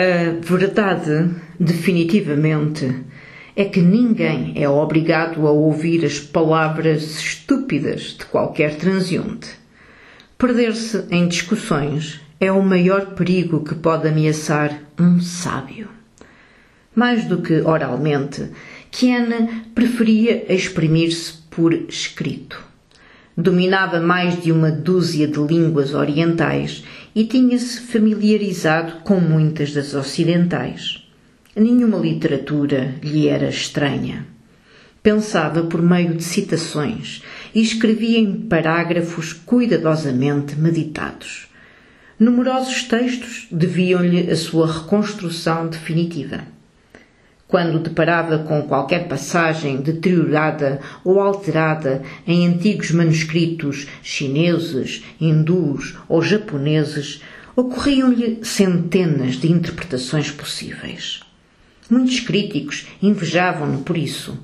A verdade, definitivamente, é que ninguém é obrigado a ouvir as palavras estúpidas de qualquer transeunte. Perder-se em discussões é o maior perigo que pode ameaçar um sábio. Mais do que oralmente, Kiana preferia exprimir-se por escrito. Dominava mais de uma dúzia de línguas orientais e tinha-se familiarizado com muitas das ocidentais. Nenhuma literatura lhe era estranha. Pensava por meio de citações e escrevia em parágrafos cuidadosamente meditados. Numerosos textos deviam-lhe a sua reconstrução definitiva. Quando deparava com qualquer passagem deteriorada ou alterada em antigos manuscritos chineses, hindus ou japoneses, ocorriam-lhe centenas de interpretações possíveis. Muitos críticos invejavam-no por isso.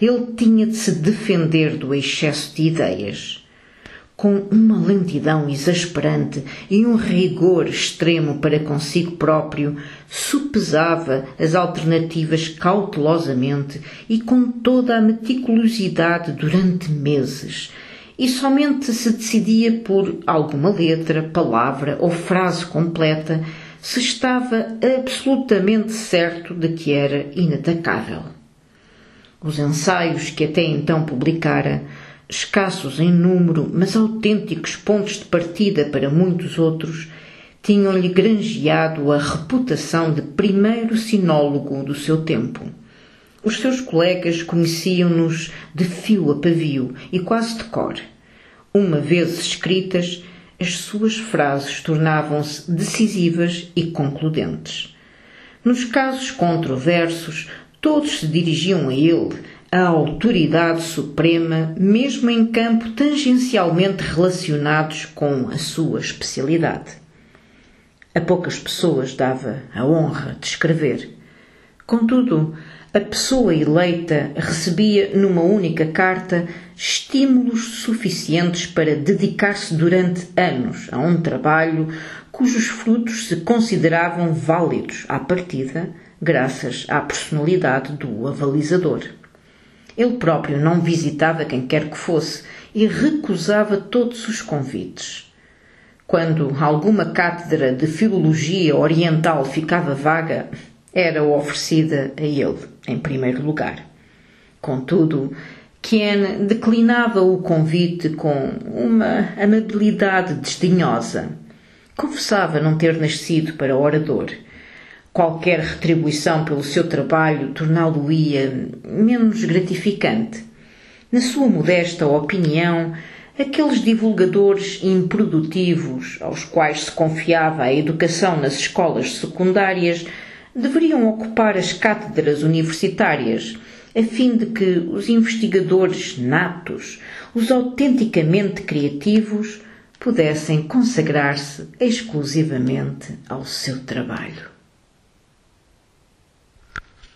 Ele tinha de se defender do excesso de ideias. Com uma lentidão exasperante e um rigor extremo para consigo próprio, supesava as alternativas cautelosamente e com toda a meticulosidade durante meses, e somente se decidia por alguma letra, palavra ou frase completa se estava absolutamente certo de que era inatacável. Os ensaios que até então publicara, escassos em número, mas autênticos pontos de partida para muitos outros, tinham-lhe granjeado a reputação de primeiro sinólogo do seu tempo. Os seus colegas conheciam-nos de fio a pavio e quase de cor. Uma vez escritas, as suas frases tornavam-se decisivas e concludentes. Nos casos controversos, todos se dirigiam a ele, a autoridade suprema, mesmo em campo tangencialmente relacionados com a sua especialidade. A poucas pessoas dava a honra de escrever. Contudo, a pessoa eleita recebia numa única carta estímulos suficientes para dedicar-se durante anos a um trabalho cujos frutos se consideravam válidos à partida, graças à personalidade do avalizador. Ele próprio não visitava quem quer que fosse e recusava todos os convites. Quando alguma cátedra de filologia oriental ficava vaga, era oferecida a ele, em primeiro lugar. Contudo, Ken declinava o convite com uma amabilidade desdenhosa. Confessava não ter nascido para orador. Qualquer retribuição pelo seu trabalho torná-lo-ia menos gratificante. Na sua modesta opinião, aqueles divulgadores improdutivos aos quais se confiava a educação nas escolas secundárias deveriam ocupar as cátedras universitárias, a fim de que os investigadores natos, os autenticamente criativos, pudessem consagrar-se exclusivamente ao seu trabalho.